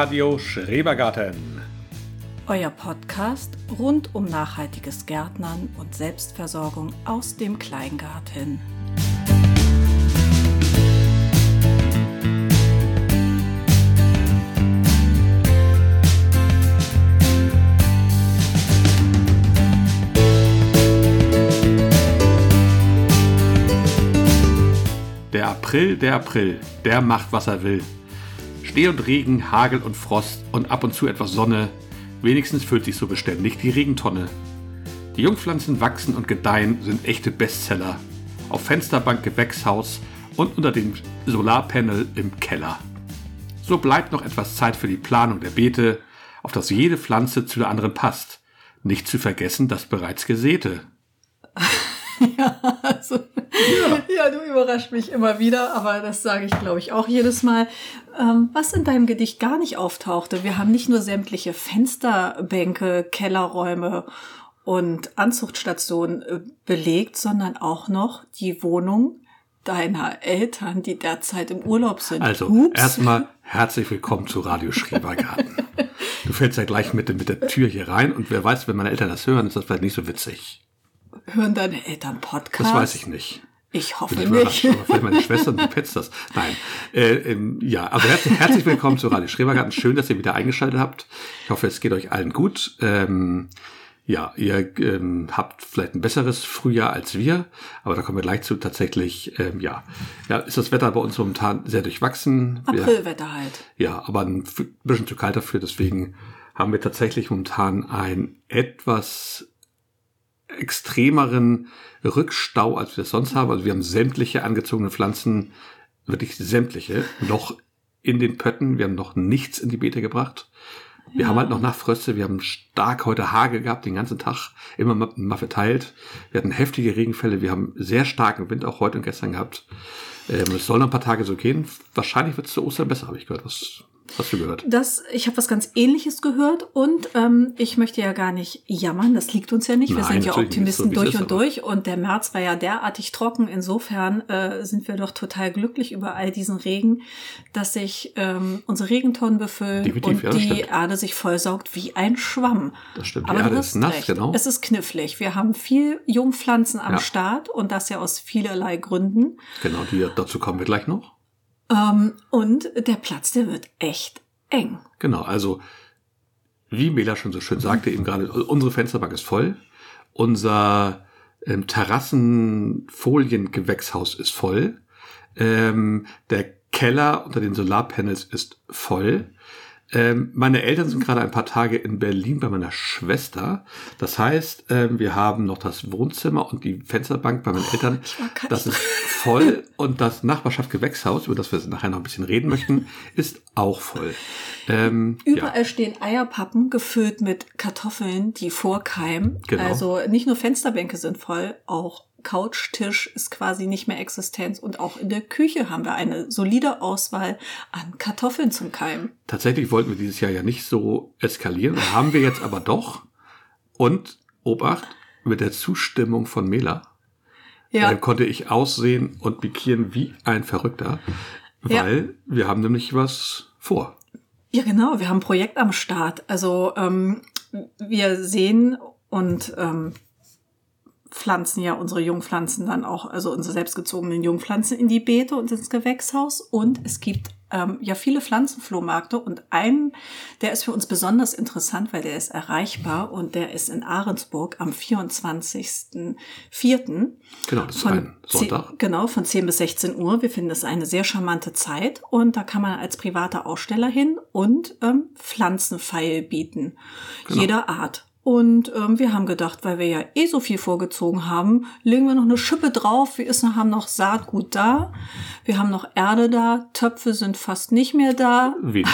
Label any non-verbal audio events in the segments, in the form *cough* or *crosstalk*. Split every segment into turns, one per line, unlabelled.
Radio Schrebergarten.
Euer Podcast rund um nachhaltiges Gärtnern und Selbstversorgung aus dem Kleingarten.
Der April, der April, der macht, was er will. Schnee und Regen, Hagel und Frost und ab und zu etwas Sonne. Wenigstens füllt sich so beständig die Regentonne. Die Jungpflanzen wachsen und gedeihen, sind echte Bestseller. Auf Fensterbank, Gewächshaus und unter dem Solarpanel im Keller. So bleibt noch etwas Zeit für die Planung der Beete, auf dass jede Pflanze zu der anderen passt. Nicht zu vergessen das bereits Gesäte. *laughs*
Ja, also, ja. *laughs* ja, du überrascht mich immer wieder, aber das sage ich, glaube ich, auch jedes Mal. Ähm, was in deinem Gedicht gar nicht auftauchte, wir haben nicht nur sämtliche Fensterbänke, Kellerräume und Anzuchtstationen äh, belegt, sondern auch noch die Wohnung deiner Eltern, die derzeit im Urlaub sind.
Also, erstmal herzlich willkommen zu Radio Schrebergarten. *laughs* du fällst ja gleich mit, mit der Tür hier rein und wer weiß, wenn meine Eltern das hören, ist das vielleicht nicht so witzig.
Hören deine Eltern Podcasts?
Das weiß ich nicht.
Ich hoffe
Bin
nicht.
überrascht, aber vielleicht meine Schwester die petzt das. Nein. Äh, ähm, ja, also herzlich, herzlich willkommen zu Radio Schrebergarten. Schön, dass ihr wieder eingeschaltet habt. Ich hoffe, es geht euch allen gut. Ähm, ja, ihr ähm, habt vielleicht ein besseres Frühjahr als wir, aber da kommen wir gleich zu. Tatsächlich, ähm, ja, ja, ist das Wetter bei uns momentan sehr durchwachsen.
Aprilwetter halt.
ja, aber ein bisschen zu kalt dafür. Deswegen haben wir tatsächlich momentan einen etwas extremeren Rückstau, als wir das sonst haben. Also wir haben sämtliche angezogene Pflanzen, wirklich sämtliche, noch in den Pötten. Wir haben noch nichts in die Beete gebracht. Wir haben halt noch Nachtfröste, wir haben stark heute Hagel gehabt, den ganzen Tag, immer mal, mal verteilt. Wir hatten heftige Regenfälle, wir haben sehr starken Wind auch heute und gestern gehabt. Ähm, es soll noch ein paar Tage so gehen. Wahrscheinlich wird es zu Ostern besser, habe ich gehört. Was hast du gehört?
Das, ich habe was ganz Ähnliches gehört und ähm, ich möchte ja gar nicht jammern, das liegt uns ja nicht. Wir
Nein,
sind ja
so
Optimisten
es
durch und durch und der März war ja derartig trocken. Insofern äh, sind wir doch total glücklich über all diesen Regen, dass sich ähm, unsere Regentonnen befüllen
Definitiv,
und
ja,
die
stimmt.
Erde sich vollsaugt wie ein Schwamm.
Das stimmt, die
Aber
Erde
du
ist nass,
recht.
genau.
Es ist knifflig. Wir haben viel Jungpflanzen am
Ja.
Start und das ja aus vielerlei Gründen.
Genau, die, dazu kommen wir gleich noch.
Ähm, und der Platz, der wird echt eng.
Genau, also wie Mela schon so schön sagte, eben gerade, unsere Fensterbank ist voll. Unser ähm, Terrassenfoliengewächshaus ist voll. Ähm, der Keller unter den Solarpanels ist voll. Ähm, meine Eltern sind gerade ein paar Tage in Berlin bei meiner Schwester. Das heißt, ähm, wir haben noch das Wohnzimmer und die Fensterbank bei meinen Eltern.
war ganz-
Das ist voll und das Nachbarschaft Gewächshaus, über das wir nachher noch ein bisschen reden möchten, ist auch voll. Ähm,
Überall stehen Eierpappen gefüllt mit Kartoffeln, die vorkeimen.
Genau.
Also nicht nur Fensterbänke sind voll, auch Couchtisch ist quasi nicht mehr existent und auch in der Küche haben wir eine solide Auswahl an Kartoffeln zum Keimen.
Tatsächlich wollten wir dieses Jahr ja nicht so eskalieren, haben wir jetzt aber doch. Und, Obacht, mit der Zustimmung von Mela
Ja,
äh, konnte ich aussehen und bikieren wie ein Verrückter,
Ja.
weil wir haben nämlich was vor.
ja genau, wir haben ein Projekt am Start. Also ähm, wir sehen und ähm, pflanzen ja unsere Jungpflanzen dann auch, also unsere selbstgezogenen Jungpflanzen in die Beete und ins Gewächshaus. Und es gibt ähm, ja viele Pflanzenflohmärkte und einen, der ist für uns besonders interessant, weil der ist erreichbar und der ist in Ahrensburg am 24.04.
Genau, das ist
Von
ein Sonntag.
10, genau, von 10 bis 16 Uhr. Wir finden das eine sehr charmante Zeit und da kann man als privater Aussteller hin und ähm, Pflanzenpfeil bieten.
Genau.
Jeder Art. Und ähm, wir haben gedacht, weil wir ja eh so viel vorgezogen haben, legen wir noch eine Schippe drauf. Wir ist, haben noch Saatgut da. Wir haben noch Erde da. Töpfe sind fast nicht mehr da.
Wie?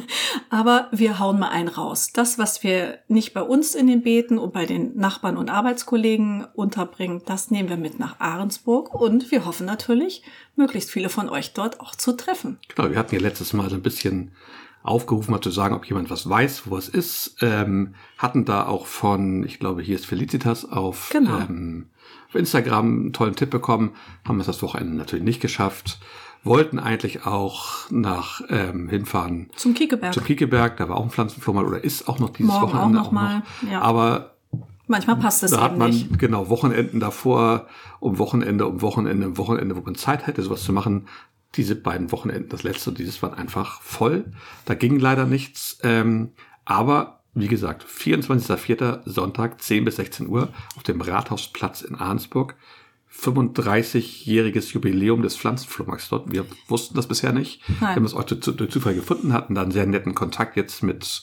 *laughs*
Aber wir hauen mal einen raus. Das, was wir nicht bei uns in den Beeten und bei den Nachbarn und Arbeitskollegen unterbringen, das nehmen wir mit nach Ahrensburg und wir hoffen natürlich, möglichst viele von euch dort auch zu treffen.
Genau, wir hatten ja letztes Mal so ein bisschen aufgerufen hat zu sagen, ob jemand was weiß, wo es ist. Ähm, hatten da auch von, ich glaube, hier ist Felicitas auf,
Genau.
ähm, auf Instagram einen tollen Tipp bekommen, haben es das Wochenende natürlich nicht geschafft. Wollten eigentlich auch nach ähm, hinfahren
Zum Kiekeberg.
zum Kiekeberg, da war auch ein Pflanzenflohmarkt oder ist auch noch dieses
Morgen auch
Wochenende
noch mal, ja.
Aber
Manchmal passt es
da hat man
nicht.
genau Wochenenden davor, um Wochenende, um Wochenende, um Wochenende, wo man Zeit hätte, sowas zu machen. Diese beiden Wochenenden, das letzte und dieses waren einfach voll. Da ging leider nichts. Ähm, aber wie gesagt, 24.04. Sonntag, 10 bis 16 Uhr auf dem Rathausplatz in Arnsburg. 35-jähriges Jubiläum des Pflanzenflohmarkts dort. Wir wussten das bisher nicht.
Nein.
Wir haben es auch durch durch Zufall gefunden, hatten dann sehr netten Kontakt jetzt mit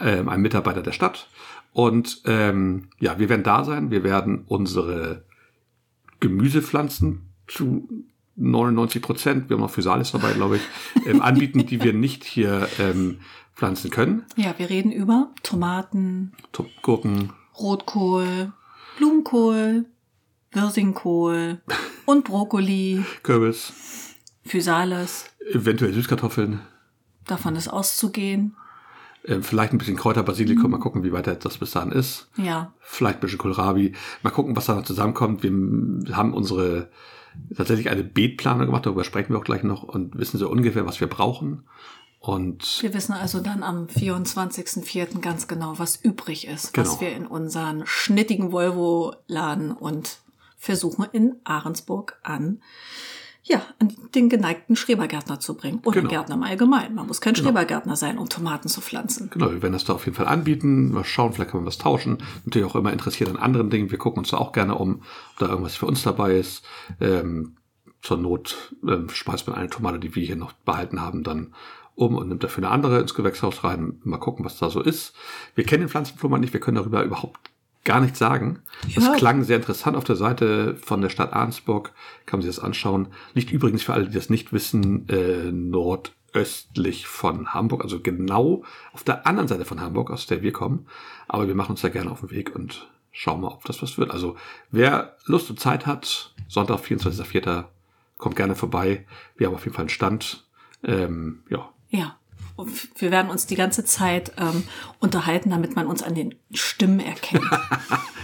ähm, einem Mitarbeiter der Stadt. Und ähm, ja, wir werden da sein. Wir werden unsere Gemüsepflanzen zu 99 Prozent, wir haben noch Physalis dabei, glaube ich, *laughs* ähm, anbieten, die wir nicht hier ähm, pflanzen können.
Ja, wir reden über Tomaten,
To- Gurken,
Rotkohl, Blumenkohl, Wirsingkohl *laughs* und Brokkoli,
Kürbis,
Physalis.
eventuell Süßkartoffeln,
Davon ist auszugehen.
äh, vielleicht ein bisschen Kräuter, Basilikum, mal gucken, wie weit das bis dahin ist.
Ja,
vielleicht ein bisschen Kohlrabi. Mal gucken, was da noch zusammenkommt. Wir haben unsere tatsächlich eine Beetplanung gemacht, darüber sprechen wir auch gleich noch und wissen so ungefähr, was wir brauchen. Und
wir wissen also dann am 24.04. ganz genau, was übrig ist, was
Genau.
wir in unseren schnittigen Volvo laden und versuchen in Ahrensburg an, ja, an den geneigten Schrebergärtner zu bringen. Oder
Genau.
Gärtner im Allgemeinen. Man muss kein Schrebergärtner sein, um Tomaten zu pflanzen.
genau, wir werden das da auf jeden Fall anbieten. Mal schauen, vielleicht können wir was tauschen. Natürlich auch immer interessiert an anderen Dingen. Wir gucken uns da auch gerne um, ob da irgendwas für uns dabei ist. Ähm, zur Not ähm, speist man eine Tomate, die wir hier noch behalten haben, dann um und nimmt dafür eine andere ins Gewächshaus rein. Mal gucken, was da so ist. Wir kennen den Pflanzenflohmarkt nicht, wir können darüber überhaupt gar nichts sagen. Das
Ja.
klang sehr interessant auf der Seite von der Stadt Arnsburg. Kann man sich das anschauen. Liegt übrigens für alle, die das nicht wissen, äh, nordöstlich von Hamburg, also genau auf der anderen Seite von Hamburg, aus der wir kommen. Aber wir machen uns da gerne auf den Weg und schauen mal, ob das was wird. Also wer Lust und Zeit hat, Sonntag, 24.04., kommt gerne vorbei. Wir haben auf jeden Fall einen Stand. Ähm, ja,
Ja. Wir werden uns die ganze Zeit ähm, unterhalten, damit man uns an den Stimmen erkennt. *laughs*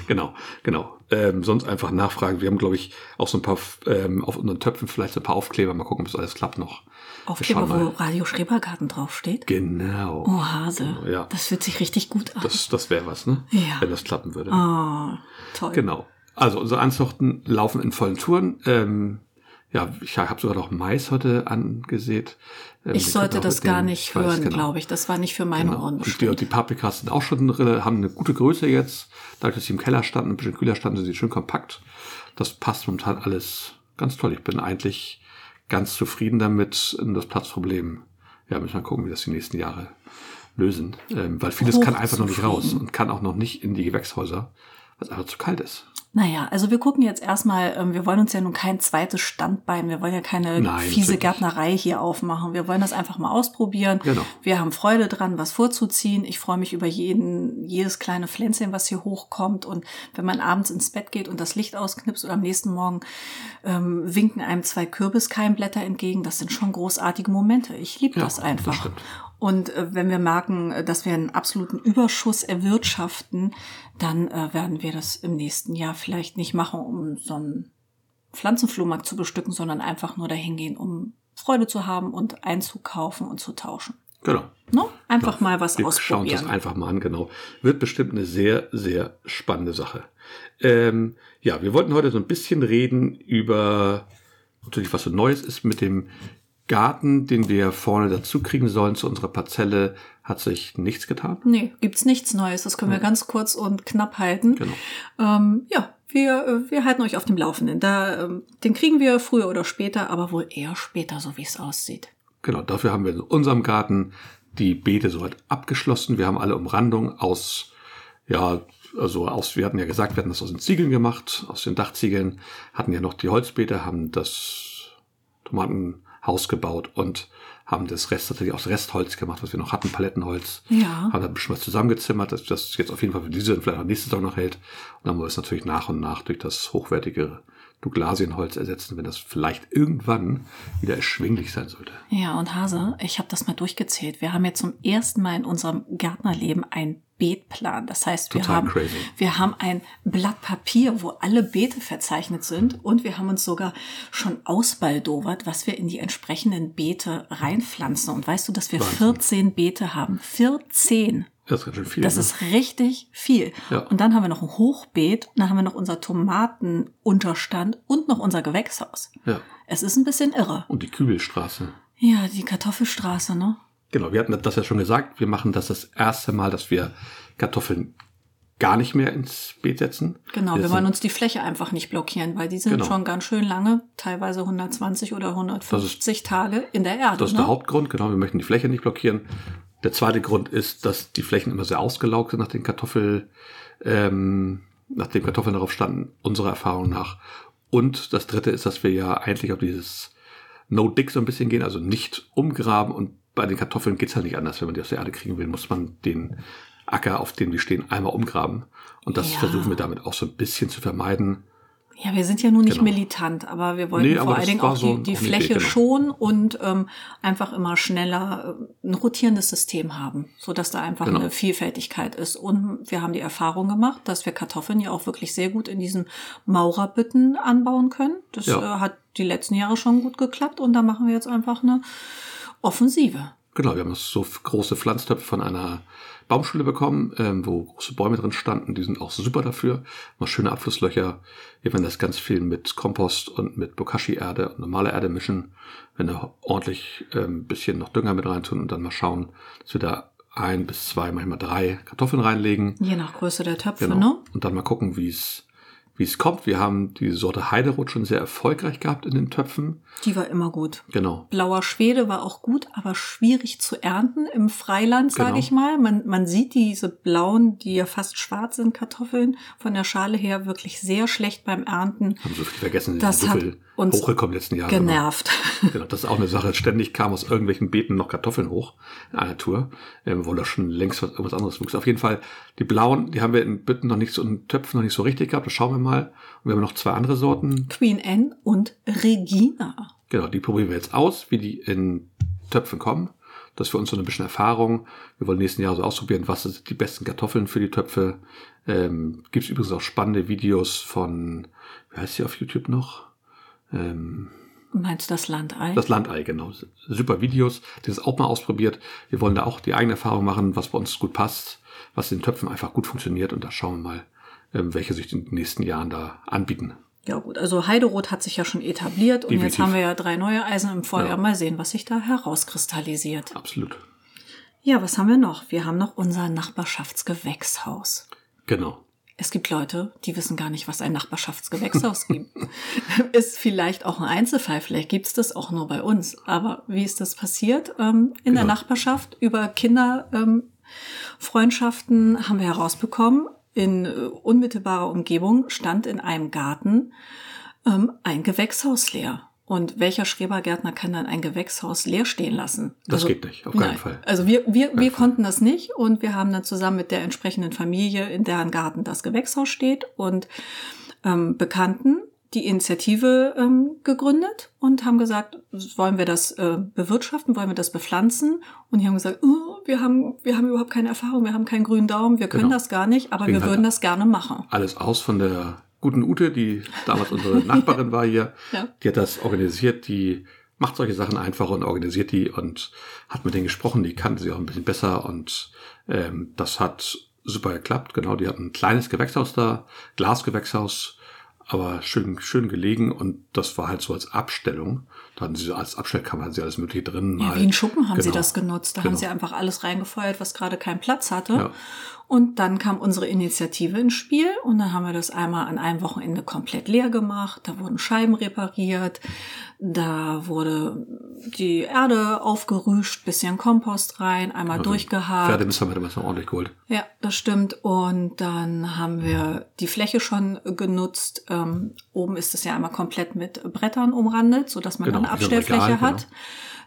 Genau, genau. Ähm, sonst einfach nachfragen. Wir haben, glaube ich, auch so ein paar ähm, auf unseren Töpfen vielleicht so ein paar Aufkleber. Mal gucken, ob das alles klappt noch.
Aufkleber, wo. Radio Schrebergarten draufsteht.
Genau.
Oh, Hase.
Ja.
Das fühlt sich richtig gut an.
Das, das wäre was, ne?
Ja.
Wenn das klappen würde.
oh, toll.
Genau. Also unsere Anzuchten laufen in vollen Touren. Ähm, ja, ich habe sogar noch Mais heute angesehen. Ähm,
Ich sollte das gar nicht
Ich weiß,
hören,
genau.
glaube ich. Das war nicht für meine
Genau.
Ohren
Und die, die Paprikas sind auch schon haben eine gute Größe jetzt. Dadurch, dass sie im Keller standen, ein bisschen kühler standen, sind sie schön kompakt. Das passt momentan alles ganz toll. Ich bin eigentlich ganz zufrieden damit. Das Platzproblem, ja, müssen wir gucken, wie das die nächsten Jahre lösen. Ähm, weil vieles kann einfach noch nicht raus und kann auch noch nicht in die Gewächshäuser, weil es einfach zu kalt ist.
Naja, also wir gucken jetzt erstmal, ähm, wir wollen uns ja nun kein zweites Standbein, wir wollen ja keine
Nein,
fiese
natürlich.
Gärtnerei hier aufmachen. Wir wollen das einfach mal ausprobieren.
Genau.
Wir haben Freude dran, was vorzuziehen. Ich freue mich über jeden, jedes kleine Pflänzchen, was hier hochkommt. Und wenn man abends ins Bett geht und das Licht ausknipst oder am nächsten Morgen ähm, winken einem zwei Kürbiskeimblätter entgegen, das sind schon großartige Momente. Ich liebe
Ja,
das
das
einfach.
stimmt.
Und äh, wenn wir merken, äh, dass wir einen absoluten Überschuss erwirtschaften, dann äh, werden wir das im nächsten Jahr vielleicht nicht machen, um so einen Pflanzenflohmarkt zu bestücken, sondern einfach nur dahin gehen, um Freude zu haben und einzukaufen und zu tauschen.
Genau.
Ne? Einfach mal was
Wir schauen uns das
ausprobieren.
einfach mal an, genau. Wird bestimmt eine sehr, sehr spannende Sache. Ähm, ja, wir wollten heute so ein bisschen reden über natürlich, was so Neues ist mit dem Garten, den wir vorne dazu kriegen sollen zu unserer Parzelle, hat sich nichts getan.
Nee, gibt's nichts Neues. Das können wir ganz kurz und knapp halten.
Genau.
Ähm, ja, wir, wir halten euch auf dem Laufenden. Da, ähm, den kriegen wir früher oder später, aber wohl eher später, so wie es aussieht.
Genau, dafür haben wir in unserem Garten die Beete soweit abgeschlossen. Wir haben alle Umrandung aus, ja, also aus, wir hatten ja gesagt, wir hatten das aus den Ziegeln gemacht, aus den Dachziegeln, hatten ja noch die Holzbeete, haben das Tomatenhaus gebaut und haben das Rest natürlich aus Restholz gemacht, was wir noch hatten, Palettenholz.
Ja.
Haben da ein bisschen was zusammengezimmert, dass das jetzt auf jeden Fall für diese und vielleicht auch nächste Saison noch hält. Und dann wir es natürlich nach und nach durch das hochwertige Douglasienholz ersetzen, wenn das vielleicht irgendwann wieder erschwinglich sein sollte.
Ja, und Hase, ich habe das mal durchgezählt. Wir haben jetzt zum ersten Mal in unserem Gärtnerleben ein Beetplan. Das heißt, wir
Total
haben,
crazy.
wir haben ein Blatt Papier, wo alle Beete verzeichnet sind und wir haben uns sogar schon ausbaldowert, was wir in die entsprechenden Beete reinpflanzen. Und weißt du, dass wir
Wahnsinn.
14 Beete haben? 14!
Das ist ganz schön viel.
Das
ne?
ist richtig viel.
Ja.
Und dann haben wir noch ein Hochbeet, und dann haben wir noch unser Tomatenunterstand und noch unser Gewächshaus.
ja.
Es ist ein bisschen irre.
Und die Kübelstraße.
Ja, die Kartoffelstraße, ne?
Genau, wir hatten das ja schon gesagt. Wir machen das das erste Mal, dass wir Kartoffeln gar nicht mehr ins Beet setzen.
Genau, wir
sind-
wollen uns die Fläche einfach nicht blockieren, weil die sind
Genau.
schon ganz schön lange, teilweise 120 oder 150 Tage in der Erde.
Das ist
ne?
der Hauptgrund, genau. Wir möchten die Fläche nicht blockieren. Der zweite Grund ist, dass die Flächen immer sehr ausgelaugt sind nach den Kartoffel, ähm, nachdem Kartoffeln darauf standen, unserer Erfahrung nach. Und das dritte ist, dass wir ja eigentlich auf dieses No-Dick so ein bisschen gehen, also nicht umgraben. Und bei den Kartoffeln geht's halt nicht anders. Wenn man die aus der Erde kriegen will, muss man den Acker, auf dem wir stehen, einmal umgraben. Und das
Ja.
versuchen wir damit auch so ein bisschen zu vermeiden.
Ja, wir sind ja nun nicht
Genau.
militant, aber wir wollten
Nee,
vor allen Dingen auch
so
die, die
auch eine
Fläche
Idee, genau.
schonen und ähm, einfach immer schneller äh, ein rotierendes System haben, so dass da einfach
Genau.
eine Vielfältigkeit ist. Und wir haben die Erfahrung gemacht, dass wir Kartoffeln ja auch wirklich sehr gut in diesen Maurerbütten anbauen können. Das
Ja.
äh, hat die letzten Jahre schon gut geklappt und da machen wir jetzt einfach eine Offensive.
Genau, wir haben so große Pflanztöpfe von einer Baumschule bekommen, ähm, wo große Bäume drin standen. Die sind auch super dafür. Mal schöne Abflusslöcher. Wir werden das ganz viel mit Kompost und mit Bokashi-Erde und normaler Erde mischen. Wenn wir ordentlich ein ähm, bisschen noch Dünger mit reintun und dann mal schauen, dass wir da ein bis zwei, manchmal drei Kartoffeln reinlegen.
Je nach Größe der Töpfe,
Genau.
ne?
Und dann mal gucken, wie es wie es kommt. Wir haben die Sorte Heiderot schon sehr erfolgreich gehabt in den Töpfen.
Die war immer gut.
Genau.
Blauer Schwede war auch gut, aber schwierig zu ernten im Freiland, sage
Genau.
ich mal. Man, man sieht diese blauen, die ja fast schwarz sind, Kartoffeln von der Schale her wirklich sehr schlecht beim Ernten.
Haben so viel vergessen,
Das
so viel
uns
hochgekommen letzten Jahre.
Genervt. *laughs*
Genau, das ist auch eine Sache. Ständig kam aus irgendwelchen Beeten noch Kartoffeln hoch in einer Tour, ähm, wo da schon längst was, irgendwas anderes wuchs. Auf jeden Fall, die blauen, die haben wir in Bütten noch nicht so, in Töpfen noch nicht so richtig gehabt. Das schauen wir mal. Und wir haben noch zwei andere Sorten.
Queen Anne und Regina.
Genau, die probieren wir jetzt aus, wie die in Töpfen kommen. Das ist für uns so ein bisschen Erfahrung. Wir wollen nächsten Jahr so ausprobieren, was sind die besten Kartoffeln für die Töpfe. Ähm, Gibt es übrigens auch spannende Videos von, wie heißt sie auf YouTube noch? Ähm,
Meinst du das Landei?
Das Landei, genau. Super Videos, die das auch mal ausprobiert. Wir wollen da auch die eigene Erfahrung machen, was bei uns gut passt, was in den Töpfen einfach gut funktioniert und da schauen wir mal, welche sich in den nächsten Jahren da anbieten.
ja gut, also Heideroth hat sich ja schon etabliert und jetzt
Definitiv.
haben wir ja drei neue Eisen im Feuer.
Ja.
Mal sehen, was sich da herauskristallisiert.
Absolut.
Ja, was haben wir noch? Wir haben noch unser Nachbarschaftsgewächshaus.
Genau.
Es gibt Leute, die wissen gar nicht, was ein Nachbarschaftsgewächshaus gibt. *laughs* Ist vielleicht auch ein Einzelfall, vielleicht gibt's das auch nur bei uns. Aber wie ist das passiert? Ähm, in der
Genau.
Nachbarschaft über Kinderfreundschaften ähm, haben wir herausbekommen, in äh, unmittelbarer Umgebung stand in einem Garten ähm, ein Gewächshaus leer. Und welcher Schrebergärtner kann dann ein Gewächshaus leer stehen lassen?
Das geht nicht, auf keinen Fall.
Also wir, wir, wir konnten das nicht und wir haben dann zusammen mit der entsprechenden Familie, in deren Garten das Gewächshaus steht und ähm, Bekannten die Initiative ähm, gegründet und haben gesagt, wollen wir das äh, bewirtschaften, wollen wir das bepflanzen? Und die haben gesagt, oh, wir haben wir haben überhaupt keine Erfahrung, wir haben keinen grünen Daumen, wir können
Genau.
das gar nicht, aber
Deswegen
wir würden das gerne machen.
Alles aus von der guten Ute, die damals unsere *laughs* Nachbarin war hier.
Ja.
Die hat das organisiert, die macht solche Sachen einfach und organisiert die und hat mit denen gesprochen, die kannte sie auch ein bisschen besser und ähm, das hat super geklappt. Genau, die hatten ein kleines Gewächshaus da, Glasgewächshaus, aber schön, schön gelegen und das war halt so als Abstellung. Da hatten sie so als Abstellkammer, hatten sie alles mögliche drin.
Ja,
mal.
wie ein Schuppen haben sie
Genau.
das genutzt. Da
Genau.
haben sie einfach alles reingefeuert, was gerade keinen Platz hatte.
Ja.
Und dann kam unsere Initiative ins Spiel und dann haben wir das einmal an einem Wochenende komplett leer gemacht. Da wurden Scheiben repariert, da wurde die Erde aufgerüscht, bisschen Kompost rein, einmal durchgehakt.
Pferdemist haben wir damals noch ordentlich geholt.
Ja, das stimmt. Und dann haben wir die Fläche schon genutzt. Ähm, oben ist es ja einmal komplett mit Brettern umrandet, so dass man
Genau,
dann eine Abstellfläche
Regal,
hat.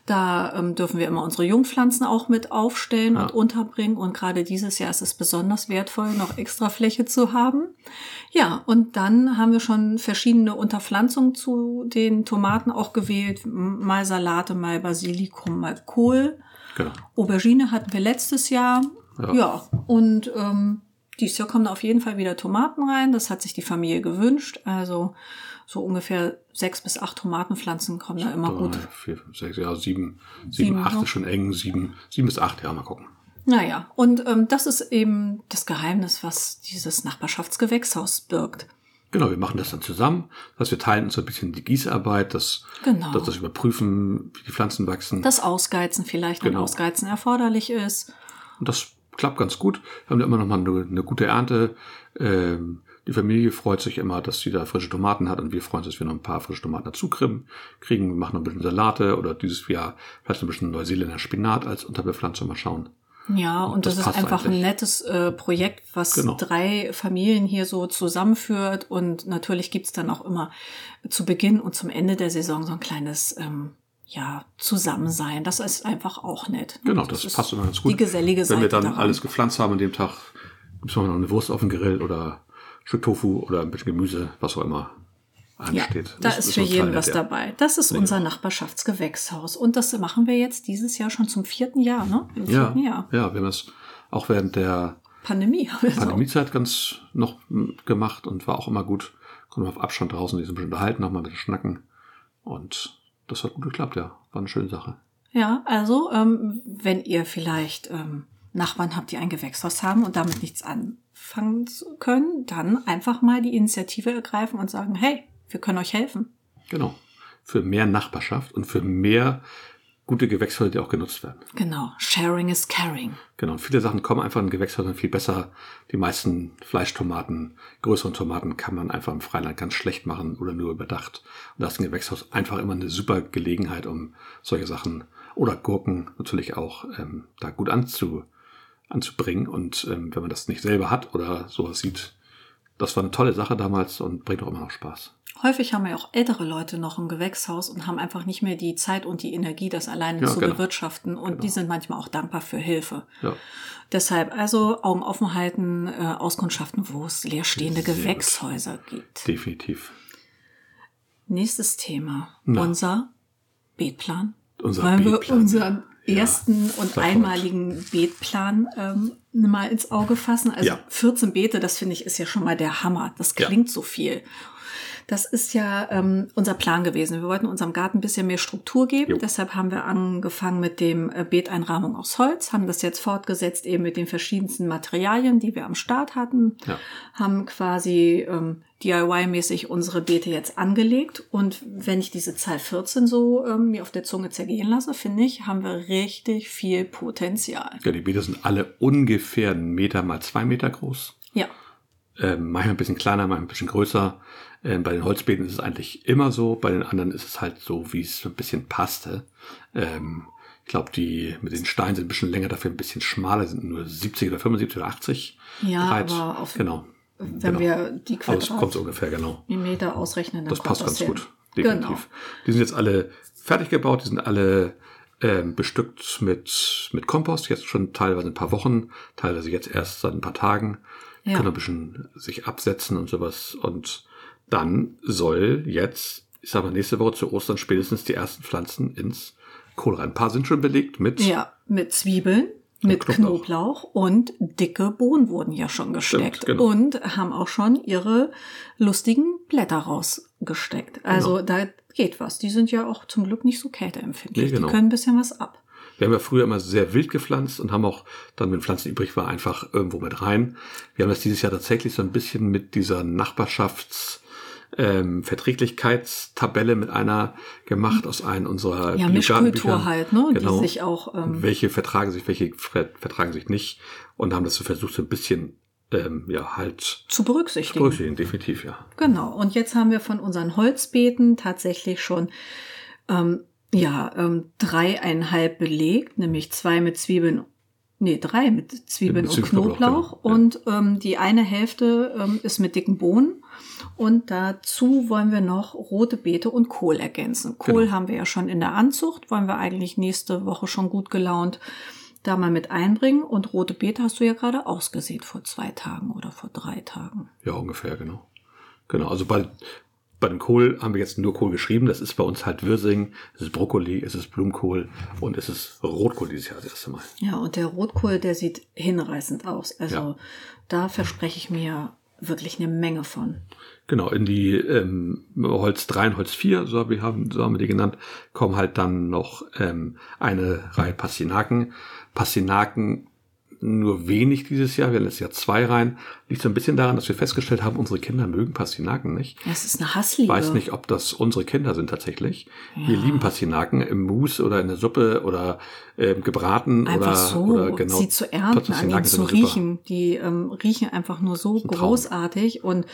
Da ähm, dürfen wir immer unsere Jungpflanzen auch mit aufstellen
Ja.
und unterbringen. Und gerade dieses Jahr ist es besonders wertvoll, noch extra Fläche zu haben. Ja, und dann haben wir schon verschiedene Unterpflanzungen zu den Tomaten auch gewählt. Mal Salate, mal Basilikum, mal Kohl.
Genau.
Aubergine hatten wir letztes Jahr.
Ja.
Ja, und ähm, dieses Jahr kommen auf jeden Fall wieder Tomaten rein. Das hat sich die Familie gewünscht. Also so ungefähr sechs bis acht Tomatenpflanzen kommen da immer gut.
Drei, vier, fünf, sechs, ja, sieben, sieben,
Sieben,
acht
ja.
ist schon eng, sieben, sieben bis acht, ja, mal gucken.
Naja, und ähm, das ist eben das Geheimnis, was dieses Nachbarschaftsgewächshaus birgt.
Genau, wir machen das dann zusammen. Das heißt, wir teilen uns so ein bisschen die Gießarbeit, das,
Genau.
das, das Überprüfen, wie die Pflanzen wachsen.
Das Ausgeizen vielleicht, wenn
Genau.
Ausgeizen erforderlich ist.
Und das klappt ganz gut. Wir haben da immer noch mal eine, eine gute Ernte. Ähm, die Familie freut sich immer, dass sie da frische Tomaten hat und wir freuen uns, dass wir noch ein paar frische Tomaten dazu kriegen. Wir machen noch ein bisschen Salate oder dieses Jahr vielleicht ein bisschen Neuseeländer Spinat als Unterbepflanzung. Mal schauen.
Ja, und das,
das
ist einfach ein
eigentlich.
nettes äh, Projekt, was
Genau.
drei Familien hier so zusammenführt. Und natürlich gibt's dann auch immer zu Beginn und zum Ende der Saison so ein kleines ähm, ja, Zusammensein. Das ist einfach auch nett. ne?
Genau, das,
ist
passt immer ganz gut.
Die gesellige Seite
Wenn wir dann
daran.
alles gepflanzt haben an dem Tag, gibt's noch eine Wurst auf dem Grill oder ein Stück Tofu oder ein bisschen Gemüse, was auch immer
ja,
ansteht.
da
Das
ist für
uns
jeden
total
was
nett, ja.
dabei. Das ist unser Nachbarschaftsgewächshaus. Und das machen wir jetzt dieses Jahr schon zum vierten Jahr, ne? Im
Ja,
Jahr.
ja, wir haben das auch während der
Pandemie.
Pandemiezeit ganz noch gemacht und war auch immer gut. Konnten wir auf Abstand draußen ein bisschen unterhalten, noch mal ein bisschen schnacken. Und das hat gut geklappt, ja. War eine schöne Sache.
Ja, also ähm, wenn ihr vielleicht ähm, Nachbarn habt, die ein Gewächshaus haben und damit nichts anfangen zu können, dann einfach mal die Initiative ergreifen und sagen, hey, wir können euch helfen.
Genau. Für mehr Nachbarschaft und für mehr gute Gewächshäuser, die auch genutzt werden.
Genau, sharing is caring.
Genau. Und viele Sachen kommen einfach in Gewächshäusern viel besser. Die meisten Fleischtomaten, größeren Tomaten kann man einfach im Freiland ganz schlecht machen oder nur überdacht. Und da ist ein Gewächshaus einfach immer eine super Gelegenheit, um solche Sachen oder Gurken natürlich auch ähm, da gut anzu, anzubringen. Und ähm, wenn man das nicht selber hat oder sowas sieht, das war eine tolle Sache damals und bringt auch immer noch Spaß.
Häufig haben ja auch ältere Leute noch ein Gewächshaus und haben einfach nicht mehr die Zeit und die Energie, das alleine
Ja,
zu
genau.
bewirtschaften. Und die sind manchmal auch dankbar für Hilfe.
Ja.
Deshalb also Augen offen halten, äh, auskundschaften, wo es leerstehende
Sehr gut.
Gewächshäuser gibt.
Definitiv.
Nächstes Thema.
Na.
Unser Beetplan.
Unser
Wollen wir
Beetplan.
Unseren
Ja,
ersten und einmaligen Beetplan ähm, mal ins Auge fassen? Also
Ja.
14 Beete, das finde ich, ist ja schon mal der Hammer. Das
Ja.
klingt so viel. Das ist ja ähm, unser Plan gewesen. Wir wollten unserem Garten ein bisschen mehr Struktur geben.
Jo.
Deshalb haben wir angefangen mit dem äh, Beeteinrahmung aus Holz, haben das jetzt fortgesetzt eben mit den verschiedensten Materialien, die wir am Start hatten,
Ja.
haben quasi ähm, DIY-mäßig unsere Beete jetzt angelegt. Und wenn ich diese Zahl 14 so ähm, mir auf der Zunge zergehen lasse, finde ich, haben wir richtig viel Potenzial.
Ja, die Beete sind alle ungefähr einen Meter mal zwei Meter groß.
Ja,
Ähm, manchmal ein bisschen kleiner, manchmal ein bisschen größer. Ähm, bei den Holzbeeten ist es eigentlich immer so. Bei den anderen ist es halt so, wie es so ein bisschen passte. Ähm, ich glaube, die mit den Steinen sind ein bisschen länger, dafür ein bisschen schmaler, sind nur 70 oder 75 oder 80
Ja,
breit.
aber auf-
genau.
wenn
Genau.
wir die
kommt
Quadrat
ungefähr, genau.
Meter ausrechnen, dann
Das passt
das
ganz
hin.
gut. Definitiv.
Genau.
Die sind jetzt alle fertig gebaut, die sind alle ähm, bestückt mit, mit Kompost, jetzt schon teilweise ein paar Wochen, teilweise jetzt erst seit ein paar Tagen.
Ja.
Können ein bisschen sich absetzen und sowas. Und dann soll jetzt, ich sag mal, nächste Woche zu Ostern spätestens die ersten Pflanzen ins Kohl rein. Ein paar sind schon belegt mit.
Ja, mit Zwiebeln, mit
Knoblauch.
Knoblauch. und dicke Bohnen wurden ja schon gesteckt
genau.
und haben auch schon ihre lustigen Blätter rausgesteckt. Also
Genau.
da geht was. Die sind ja auch zum Glück nicht so kälteempfindlich.
Nee, genau.
Die können ein bisschen was ab.
Wir haben ja früher immer sehr wild gepflanzt und haben auch dann, wenn Pflanzen übrig war, einfach irgendwo mit rein. Wir haben das dieses Jahr tatsächlich so ein bisschen mit dieser Nachbarschafts- ähm, Verträglichkeitstabelle mit einer gemacht aus einem unserer
Ja. Mischkultur halt, ne?
Genau.
Die sich auch ähm,
welche vertragen sich, welche ver- vertragen sich nicht und haben das so versucht, so ein bisschen ähm, ja halt
zu
zu
berücksichtigen.
berücksichtigen, definitiv, ja.
Genau. Und jetzt haben wir von unseren Holzbeeten tatsächlich schon ähm, ja ähm, dreieinhalb belegt, nämlich zwei mit Zwiebeln Nee, drei mit Zwiebeln und Knoblauch.
genau.
Und ähm, die eine Hälfte ähm, ist mit dicken Bohnen. Und dazu wollen wir noch rote Beete und Kohl ergänzen. Kohl
Genau.
haben wir ja schon in der Anzucht, wollen wir eigentlich nächste Woche schon gut gelaunt da mal mit einbringen. Und rote Beete hast du ja gerade ausgesät vor zwei Tagen oder vor drei Tagen.
Ja, ungefähr, genau. Genau, also bei, bei dem Kohl haben wir jetzt nur Kohl geschrieben. Das ist bei uns halt Würsing, es ist Brokkoli, es ist Blumenkohl und es ist Rotkohl dieses Jahr das erste Mal.
Ja, und der Rotkohl, der sieht hinreißend aus. Also
Ja.
da verspreche ich mir wirklich eine Menge von.
Genau, in die ähm, Holz 3 und Holz 4, so, hab ich, haben, so haben wir die genannt, kommen halt dann noch ähm, eine Reihe Pastinaken. Pastinaken nur wenig dieses Jahr, wir haben letztes Jahr zwei Reihen. Liegt so ein bisschen daran, dass wir festgestellt haben, unsere Kinder mögen Pastinaken nicht.
Es ist eine
Ich
Hassliebe.
weiß nicht, ob das unsere Kinder sind tatsächlich. Wir
Ja.
lieben Pastinaken im Mousse oder in der Suppe oder ähm, gebraten
Einfach
oder,
so,
oder genau.
sie zu ernten, an ihnen zu riechen. Die ähm, riechen einfach nur so großartig und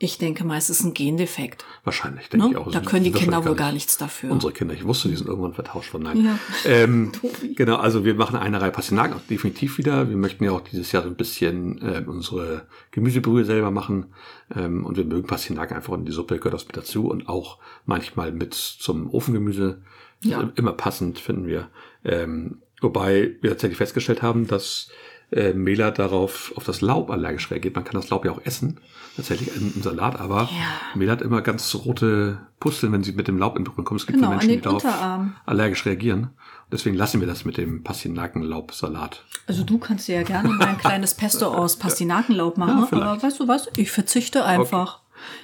ich denke mal, es ist ein Gendefekt.
Wahrscheinlich, denke
Ne?
ich auch.
Da können die Kinder wohl
gar
nichts dafür.
Unsere Kinder, ich wusste, die sind irgendwann vertauscht worden. Nein.
Ja.
Ähm, *laughs* genau, also wir machen eine Reihe Pastinaken auch definitiv wieder. Wir möchten ja auch dieses Jahr so ein bisschen äh, unsere Gemüsebrühe selber machen. Ähm, und wir mögen Pastinaken einfach in die Suppe, gehört das mit dazu. Und auch manchmal mit zum Ofengemüse.
Ja.
Immer passend, finden wir. Ähm, wobei wir tatsächlich festgestellt haben, dass äh, Mela darauf auf das Laub allergisch reagiert. Man kann das Laub ja auch essen, tatsächlich im, im Salat, aber
Ja.
Mela hat immer ganz rote Pusteln, wenn sie mit dem Laub in Berührung kommt. Es gibt
Genau, an
Menschen,
den
die darauf
Unterarm.
allergisch reagieren. Deswegen lassen wir das mit dem Pastinakenlaubsalat.
Also du kannst dir ja gerne mal ein kleines Pesto aus *laughs* Pastinakenlaub
Ja,
machen,
vielleicht.
aber weißt du was? Ich verzichte einfach.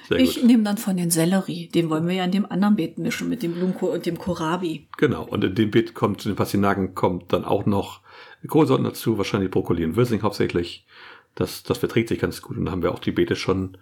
Sehr
ich nehme dann von den Sellerie. Den wollen wir ja in dem anderen Beet mischen mit dem Blumenkohl und dem Kohlrabi.
Genau. Und in dem Beet kommt, zu den Pastinaken kommt dann auch noch Kohlsorten dazu, wahrscheinlich Brokkoli und Würsing hauptsächlich. Das, das verträgt sich ganz gut. Und dann haben wir auch die Beete schon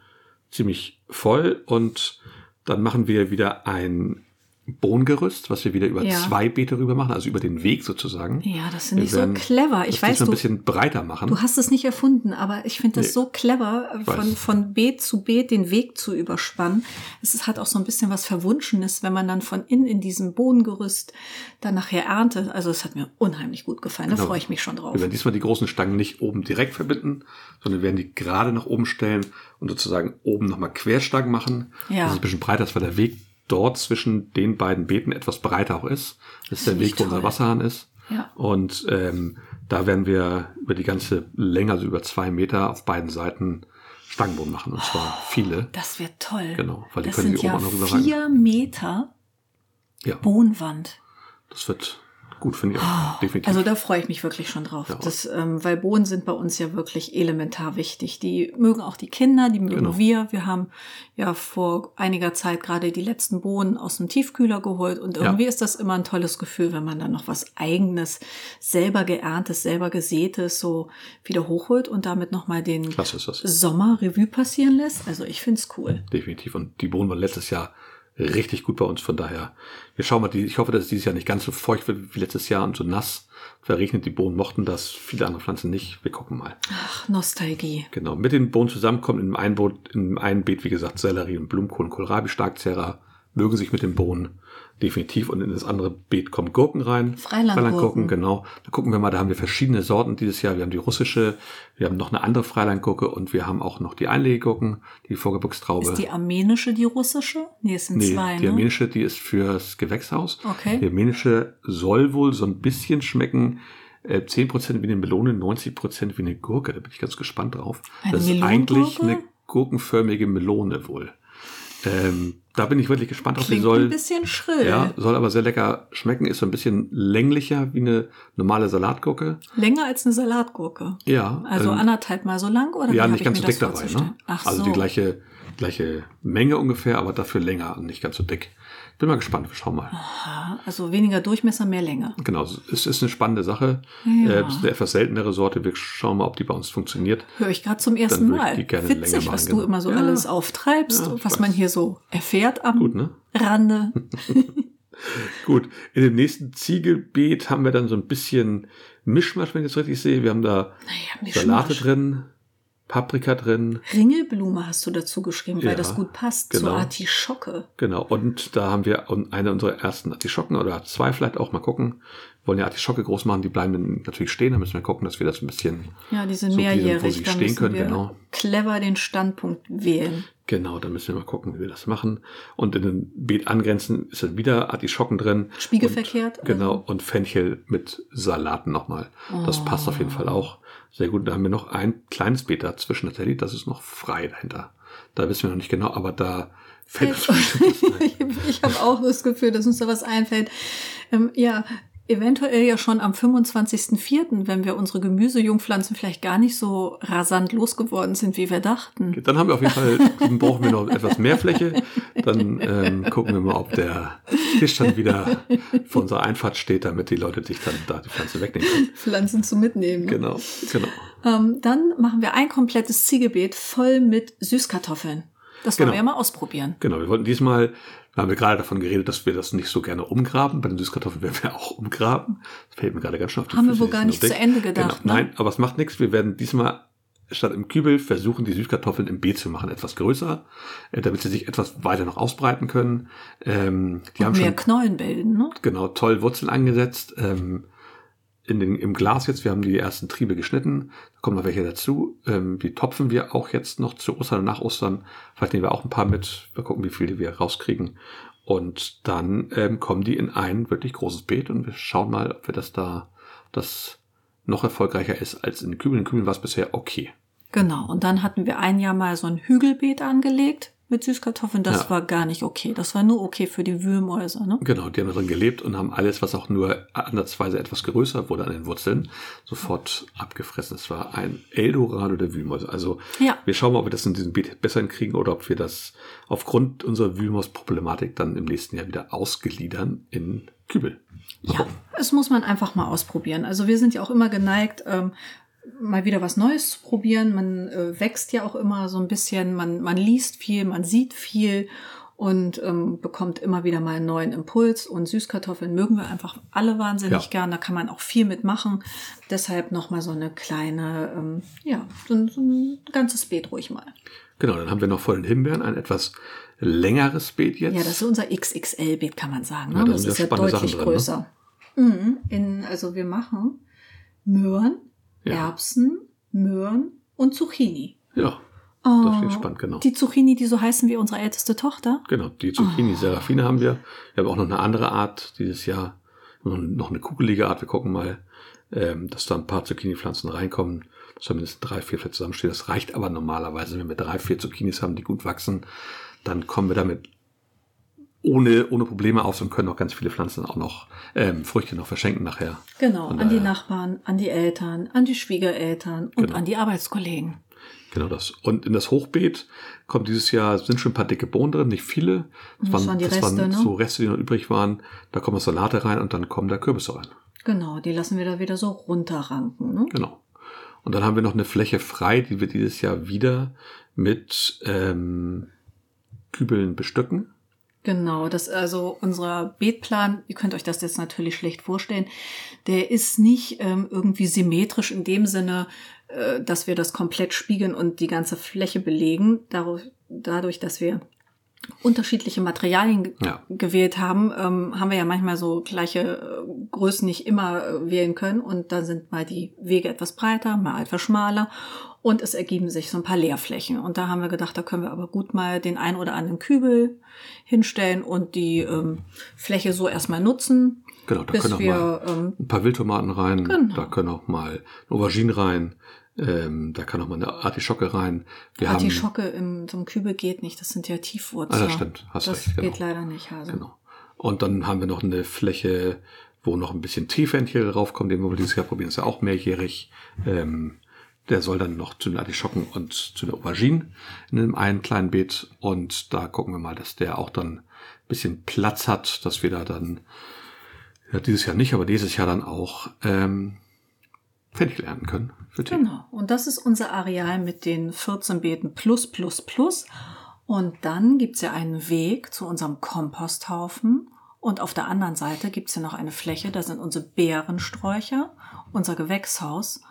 ziemlich voll. Und dann machen wir wieder ein Bohnengerüst, was wir wieder über
Ja.
zwei Beete rüber machen, also über den Weg sozusagen.
Ja, das finde ich so clever. Ich
das
weiß,
ein
du,
bisschen breiter machen.
du hast es nicht erfunden, aber ich finde das
Nee.
so clever, von, von Beet zu Beet den Weg zu überspannen. Es ist, hat auch so ein bisschen was Verwunschenes, wenn man dann von innen in diesem Bodengerüst dann nachher erntet. Also es hat mir unheimlich gut gefallen. Da
Genau.
freue ich mich schon drauf.
Wir werden diesmal die großen Stangen nicht oben direkt verbinden, sondern wir werden die gerade nach oben stellen und sozusagen oben nochmal Querstangen machen.
Ja.
Das ist ein bisschen breiter, weil der Weg dort zwischen den beiden Beeten etwas breiter auch ist. Das ist der Weg, wo unser. Wasserhahn ist.
Ja.
Und ähm, da werden wir über die ganze Länge, also über zwei Meter auf beiden Seiten Stangenboden machen. Und zwar viele.
Das wird toll.
Genau, weil die
das
können
sind
sie
ja
oben auch noch rüber rein.
vier Meter
Ja,
Bohnenwand.
das wird gut, finde ich auch. Definitiv.
Also da freue ich mich wirklich schon drauf.
Ja.
Das, ähm, weil Bohnen sind bei uns ja wirklich elementar wichtig. Die mögen auch die Kinder, die mögen
Genau.
wir. Wir haben ja vor einiger Zeit gerade die letzten Bohnen aus dem Tiefkühler geholt und
Ja.
irgendwie ist das immer ein tolles Gefühl, wenn man dann noch was eigenes, selber geerntes, selber gesätes so wieder hochholt und damit nochmal den. Sommer Revue passieren lässt. Also ich find's cool.
definitiv. Und die Bohnen waren letztes Jahr richtig gut bei uns. Von daher, wir schauen mal, die, ich hoffe, dass es dieses Jahr nicht ganz so feucht wird wie letztes Jahr und so nass. Verregnet die Bohnen mochten das, viele andere Pflanzen nicht. Wir gucken mal.
Ach, Nostalgie.
Genau. Mit den Bohnen zusammenkommen in einem in einem Beet, wie gesagt, Sellerie und Blumenkohl und Kohlrabi, Starkzehrer, mögen sich mit den Bohnen definitiv. Und in das andere Beet kommen Gurken rein.
Freilandgurken.
genau. Da gucken wir mal, da haben wir verschiedene Sorten dieses Jahr. Wir haben die russische, wir haben noch eine andere Freilandgurke und wir haben auch noch die Einlegegurken, die Vorgebirgstraube.
Ist die armenische die russische? Nee, es sind
Nee,
zwei,
die
ne?
armenische, die ist fürs Gewächshaus.
Okay.
Die armenische soll wohl so ein bisschen schmecken. Äh, 10% wie eine Melone, 90% wie eine Gurke. Da bin ich ganz gespannt drauf.
Eine
das ist eigentlich eine gurkenförmige Melone wohl. Ähm, da bin ich wirklich gespannt. Die
Klingt
soll,
ein bisschen schrill.
ja, soll aber sehr lecker schmecken. Ist so ein bisschen länglicher wie eine normale Salatgurke.
Länger als eine Salatgurke.
Ja.
Also
ähm,
anderthalb Mal so lang oder
ja, nicht
ich
ganz so dick dabei. Ne?
Ach
also
so.
die gleiche, gleiche Menge ungefähr, aber dafür länger und nicht ganz so dick. Bin mal gespannt. Wir schauen mal.
Aha, also weniger Durchmesser, mehr Länge.
Genau, es ist eine spannende Sache.
Ja.
Äh, eine etwas seltenere Sorte. Wir schauen mal, ob die bei uns funktioniert.
Höre ich gerade zum ersten Mal.
die gerne länger
Witzig,
machen,
was
genau.
du immer so
Ja.
alles auftreibst,
Ja,
was man hier so erfährt am
Gut, ne?
Rande. *laughs*
Gut. In dem nächsten Ziegelbeet haben wir dann so ein bisschen Mischmasch, wenn ich das richtig sehe. Wir haben da
Naja,
Salate drin, Paprika drin.
Ringelblume hast du dazu geschrieben, weil
Ja,
das gut passt
genau.
zur Artischocke.
Genau. Und da haben wir eine unserer ersten Artischocken oder zwei vielleicht auch. Mal gucken. wollen ja Artischocke groß machen, die bleiben dann natürlich stehen. Da müssen wir gucken, dass wir das ein bisschen.
Ja, die sind
so
mehrjährig.
Wo sie
da
stehen können,
wir
genau.
clever den Standpunkt wählen.
Genau, da müssen wir mal gucken, wie wir das machen. Und in dem Beet angrenzend ist dann wieder Artischocken drin.
Spiegelverkehrt,
Und, genau,
also-
und Fenchel mit Salaten nochmal. Das passt auf jeden Fall auch. Sehr gut. Da haben wir noch ein kleines Beet dazwischen tatsächlich. Das ist noch frei dahinter. Da wissen wir noch nicht genau, aber da fällt uns *laughs* ein.
ich habe auch das Gefühl, dass uns da was einfällt. Ähm, ja, eventuell ja schon am 25.04., wenn wir unsere Gemüsejungpflanzen vielleicht gar nicht so rasant losgeworden sind, wie wir dachten.
Dann haben wir auf jeden Fall, dann brauchen wir noch etwas mehr Fläche. Dann ähm, gucken wir mal, ob der Tisch dann wieder vor unserer Einfahrt steht, damit die Leute sich dann da die Pflanze wegnehmen können. *laughs*
Pflanzen zu mitnehmen. ne?
Genau, genau.
Ähm, dann machen wir ein komplettes Ziegelbeet voll mit Süßkartoffeln. Das wollen
Genau.
wir ja mal ausprobieren.
Genau, wir wollten diesmal, da haben wir gerade davon geredet, dass wir das nicht so gerne umgraben. Bei den Süßkartoffeln werden wir auch umgraben. Das fällt mir gerade ganz schön auf die
Haben wir
Füße,
wohl
die
gar nicht zu. Ende gedacht,
Genau.
ne?
Nein, aber es macht nichts. Wir werden diesmal statt im Kübel versuchen, die Süßkartoffeln im Beet zu machen, etwas größer, äh, damit sie sich etwas weiter noch ausbreiten können. Ähm, die haben
Und mehr
schon
Knollen bilden, ne?
genau toll Wurzeln angesetzt. Ähm, in den, Im Glas jetzt, wir haben die ersten Triebe geschnitten, da kommen noch welche dazu. Ähm, die topfen wir auch jetzt noch zu Ostern und nach Ostern. Vielleicht nehmen wir auch ein paar mit. Wir gucken, wie viele wir rauskriegen. Und dann ähm, kommen die in ein wirklich großes Beet und wir schauen mal, ob wir das da, das noch erfolgreicher ist als in den Kübeln. In den Kübeln war es bisher okay.
Genau. Und dann hatten wir ein Jahr mal so ein Hügelbeet angelegt mit Süßkartoffeln. Das
Ja.
war gar nicht okay. Das war nur okay für die Wühlmäuse, ne?
Genau, die haben da drin gelebt und haben alles, was auch nur ansatzweise etwas größer wurde an den Wurzeln, sofort abgefressen. Es war ein Eldorado der Wühlmäuse. Also
Ja.
wir schauen mal, ob wir das in diesem Beet besser hinkriegen oder ob wir das aufgrund unserer Wühlmaus-Problematik dann im nächsten Jahr wieder ausgliedern in Kübel.
Ja, das muss man einfach mal ausprobieren. Also wir sind ja auch immer geneigt, ähm, mal wieder was Neues zu probieren. Man äh, wächst ja auch immer so ein bisschen, man, man liest viel, man sieht viel und ähm, bekommt immer wieder mal einen neuen Impuls. Und Süßkartoffeln mögen wir einfach alle wahnsinnig
Ja.
gern. Da kann man auch viel mitmachen. Deshalb nochmal so eine kleine, ähm, ja, so, ein- so ein ganzes Beet ruhig mal.
Genau, dann haben wir noch vor den Himbeeren ein etwas längeres Beet jetzt.
Ja, das ist unser XXL-Beet, kann man sagen. Ne?
Ja, da
das
sind
ist
ja
deutlich
drin, ne?
größer. Mhm. In, also wir machen Möhren,
Ja.
Erbsen, Möhren und Zucchini.
ja,
Oh,
das wird spannend, genau.
Die Zucchini, die so heißen wie unsere älteste Tochter.
Genau, die Zucchini Serafine haben wir. Wir haben auch noch eine andere Art dieses Jahr, noch eine kugelige Art. Wir gucken mal, ähm, dass da ein paar Zucchini-Pflanzen reinkommen, mindestens drei, vier vielleicht zusammenstehen. Das reicht aber normalerweise, wenn wir drei, vier Zucchinis haben, die gut wachsen, dann kommen wir damit ohne, ohne Probleme aus und können auch ganz viele Pflanzen auch noch, ähm, Früchte noch verschenken nachher.
Genau, an die Nachbarn, an die Eltern, an die Schwiegereltern und
Genau.
an die Arbeitskollegen.
Genau das. Und in das Hochbeet kommt dieses Jahr, sind schon ein paar dicke Bohnen drin, nicht viele.
Das waren die Reste, ne?
so Reste, die noch übrig waren. Da kommen Salate rein und dann kommen da Kürbisse rein.
Genau, die lassen wir da wieder so runterranken. Ne?
Genau. Und dann haben wir noch eine Fläche frei, die wir dieses Jahr wieder mit ähm, Kübeln bestücken.
Genau, das also unser Beetplan, ihr könnt euch das jetzt natürlich schlecht vorstellen, der ist nicht ähm, irgendwie symmetrisch in dem Sinne, äh, dass wir das komplett spiegeln und die ganze Fläche belegen, dadurch, dadurch dass wir unterschiedliche Materialien
Ja.
gewählt haben, ähm, haben wir ja manchmal so gleiche äh, Größen nicht immer äh, wählen können und dann sind mal die Wege etwas breiter, mal etwas schmaler und es ergeben sich so ein paar Leerflächen. Und da haben wir gedacht, da können wir aber gut mal den ein oder anderen Kübel hinstellen und die ähm, Fläche so erstmal nutzen,
Genau, da
bis
können auch mal
wir ähm,
ein paar Wildtomaten rein.
Genau.
Da können auch mal Auberginen rein. Ähm, da kann auch mal eine Artischocke rein. Wir haben,
Artischocke im so einem Kübel geht nicht, das sind ja Tiefwurzeln.
Ah, das stimmt, hast
das
recht, genau.
geht leider nicht, Hase.
Genau. Und dann haben wir noch eine Fläche, wo noch ein bisschen Teefenchel draufkommt, den wir dieses Jahr probieren. Das ist ja auch mehrjährig. Ähm, der soll dann noch zu den Artischocken und zu den Auberginen in einem einen kleinen Beet. Und da gucken wir mal, dass der auch dann ein bisschen Platz hat, dass wir da dann, ja, dieses Jahr nicht, aber dieses Jahr dann auch ähm, Fenchel ernten können für Tee.
Genau. Und das ist unser Areal mit den 14 Beeten plus, plus, plus. Und dann gibt's ja einen Weg zu unserem Komposthaufen. Und auf der anderen Seite gibt's ja noch eine Fläche, da sind unsere Beerensträucher, unser Gewächshaus,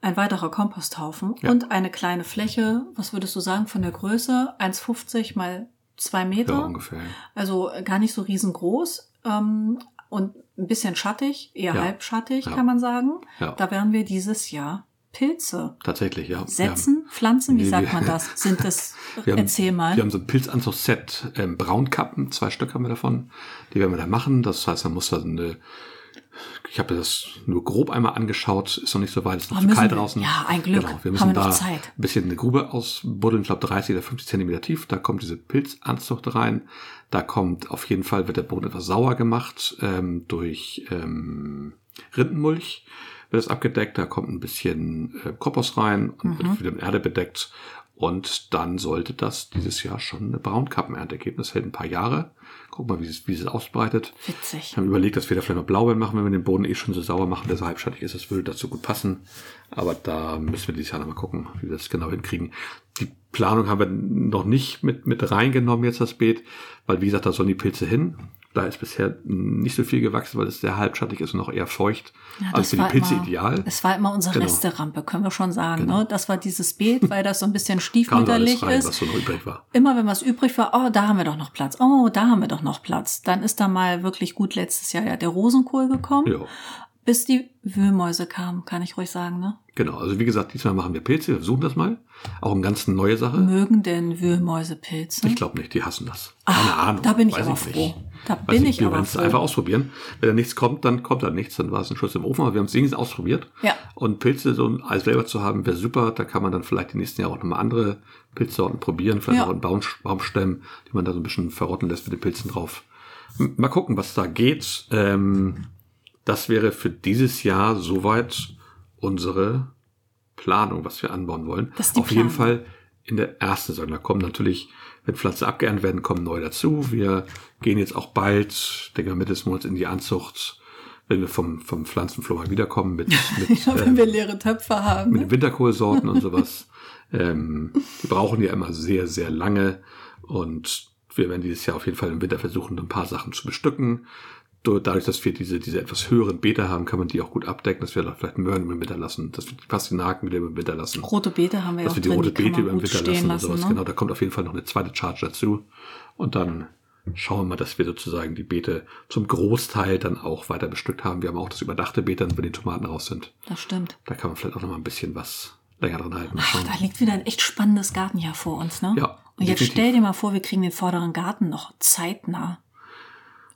ein weiterer Komposthaufen
Ja.
und eine kleine Fläche, was würdest du sagen, von der Größe 1,50 mal zwei Meter.
Ja, ungefähr.
Also gar nicht so riesengroß. Ähm, und ein bisschen schattig, eher
Ja.
halbschattig,
Ja.
kann man sagen.
Ja.
Da werden wir dieses Jahr Pilze
Tatsächlich, ja.
Setzen, pflanzen, wie
Nee,
sagt man das? *laughs* Sind das,
Wir haben,
erzähl mal.
Wir haben so ein Pilzanzugsset, ähm, Braunkappen, zwei Stück haben wir davon. Die werden wir da machen. Das heißt, man muss da so eine, ich habe das nur grob einmal angeschaut, ist noch nicht so weit, ist noch
Oh,
zu kalt
wir-
draußen.
ja, ein Glück.
Genau, wir müssen
wir noch
da ein bisschen eine Grube ausbuddeln, ich glaube 30 oder 50 Zentimeter tief. Da kommt diese Pilzanzucht rein. Da kommt auf jeden Fall, wird der Boden etwas sauer gemacht ähm, durch ähm, Rindenmulch. Wird das abgedeckt, da kommt ein bisschen äh, Kompost rein und
Mhm.
wird wieder mit Erde bedeckt. Und dann sollte das dieses Jahr schon eine Braunkappenernte geben. Das hält ein paar Jahre. Guck mal, wie es, wie es ausbreitet.
Witzig.
Wir haben überlegt, dass wir da vielleicht noch Blaubeeren machen, wenn wir den Boden eh schon so sauer machen, dass er halbschattig ist. Das würde dazu gut passen. Aber da müssen wir dieses Jahr nochmal gucken, wie wir das genau hinkriegen. Die Planung haben wir noch nicht mit, mit reingenommen jetzt das Beet, weil wie gesagt, da sollen die Pilze hin. Da ist bisher nicht so viel gewachsen, weil es sehr halbschattig ist und auch eher feucht.
Ja,
also für die Pilze
immer,
ideal.
Es war immer unsere
Genau.
Resterampe, können wir schon sagen. Ne? Das war dieses Beet, weil das so ein bisschen stiefmütterlich
rein,
ist.
was so noch übrig war.
Immer wenn was übrig war, oh, da haben wir doch noch Platz. Oh, da haben wir doch noch Platz. Dann ist da mal wirklich gut letztes Jahr ja der Rosenkohl gekommen,
Ja.
Bis die Wühlmäuse kamen, kann ich ruhig sagen. Ne?
Genau, also wie gesagt, diesmal machen wir Pilze, wir versuchen das mal. Auch eine ganz neue Sache.
Mögen denn Wühlmäuse Pilze?
Ich glaube nicht, die hassen das. Keine
Ah,
Ahnung.
da bin ich
weiß
aber
nicht.
froh. Da
Weiß
bin
nicht,
ich
wir
aber
werden es
froh.
einfach ausprobieren. Wenn da nichts kommt, dann kommt da nichts, dann war es ein Schuss im Ofen, aber wir haben es wenigstens ausprobiert.
Ja.
Und Pilze so als selber zu haben, wäre super. Da kann man dann vielleicht die nächsten Jahre auch nochmal andere Pilzsorten probieren, vielleicht
Ja.
auch einen Baum, Baumstämmen, die man da so ein bisschen verrotten lässt mit den Pilzen drauf. Mal gucken, was da geht. Ähm, das wäre für dieses Jahr soweit unsere Planung, was wir anbauen wollen.
Das ist die
Auf jeden
Planung.
Fall in der ersten Saison. Da kommen natürlich, wenn Pflanzen abgeerntet werden, kommen neu dazu. Wir gehen jetzt auch bald, denke ich mal, Mitte des Monats in die Anzucht, wenn wir vom, vom Pflanzenfloh mal wiederkommen mit, *laughs* mit,
Ja, wenn wir leere Töpfe haben.
mit
Ne?
den Winterkohlsorten und *laughs* sowas. ähm, die brauchen ja immer sehr, sehr lange. Und wir werden dieses Jahr auf jeden Fall im Winter versuchen, ein paar Sachen zu bestücken. Dadurch, dass wir diese, diese etwas höheren Beete haben, kann man die auch gut abdecken, dass wir vielleicht Möhren im Winter lassen, dass wir die Pastinaken wieder im Winter lassen.
Rote Beete haben wir ja
dass
auch
wir die
drin,
rote
die
Beete über
gut
Winter lassen und
lassen.
sowas.
ne?
Genau, da kommt auf jeden Fall noch eine zweite Charge dazu. Und dann schauen wir mal, dass wir sozusagen die Beete zum Großteil dann auch weiter bestückt haben. Wir haben auch das überdachte Beet dann, wenn die Tomaten raus sind.
Das stimmt.
Da kann man vielleicht auch noch mal ein bisschen was länger dran halten.
Ach, da liegt wieder ein echt spannendes Gartenjahr vor uns, ne?
Ja,
Und jetzt
definitiv.
stell dir mal vor, wir kriegen den vorderen Garten noch zeitnah.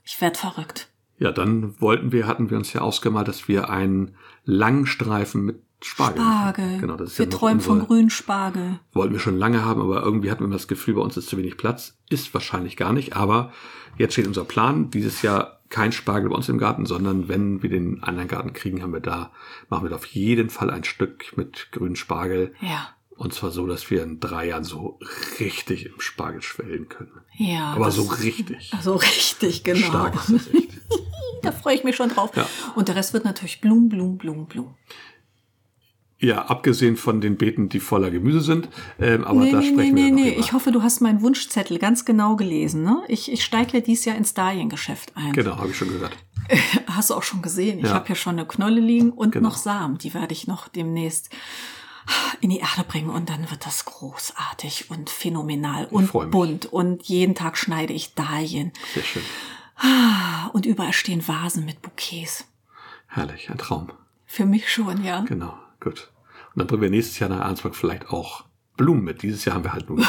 Ich werd verrückt.
Ja, dann wollten wir, hatten wir uns ja ausgemalt, dass wir einen langen Streifen mit Spargel.
Spargel.
Genau, das ist
wir
ja
träumen von
unsere-
grünen Spargel.
Wollten wir schon lange haben, aber irgendwie hatten wir das Gefühl, bei uns ist zu wenig Platz. Ist wahrscheinlich gar nicht, aber jetzt steht unser Plan. Dieses Jahr kein Spargel bei uns im Garten, sondern wenn wir den anderen Garten kriegen, haben wir da, machen wir da auf jeden Fall ein Stück mit grünen Spargel.
Ja.
Und zwar so, dass wir in drei Jahren so richtig im Spargel schwellen können.
Ja.
Aber so richtig. *laughs*
So richtig, genau.
Stark ist das echt. *laughs*
Da freue ich mich schon drauf.
Ja.
Und der Rest wird natürlich Blum, Blum, Blum, Blum.
Ja, abgesehen von den Beeten, die voller Gemüse sind. Ähm, aber
nee,
da
nee,
sprechen
nee,
wir
nee, nee.
drüber.
Ich hoffe, du hast meinen Wunschzettel ganz genau gelesen. Ne? Ich, ich steige ja dieses Jahr ins Dahliengeschäft ein.
Genau, habe ich schon gehört. *laughs*
Hast du auch schon gesehen. Ich
Ja.
habe ja schon eine Knolle liegen und
Genau.
noch Samen. Die werde ich noch demnächst in die Erde bringen und dann wird das großartig und phänomenal und bunt. Und jeden Tag schneide ich Dahlien.
Sehr schön.
Und überall stehen Vasen mit Bouquets.
Herrlich, ein Traum.
Für mich schon, ja.
Genau, gut. Und dann bringen wir nächstes Jahr nach Arnsburg vielleicht auch Blumen mit. Dieses Jahr haben wir halt nur. *laughs*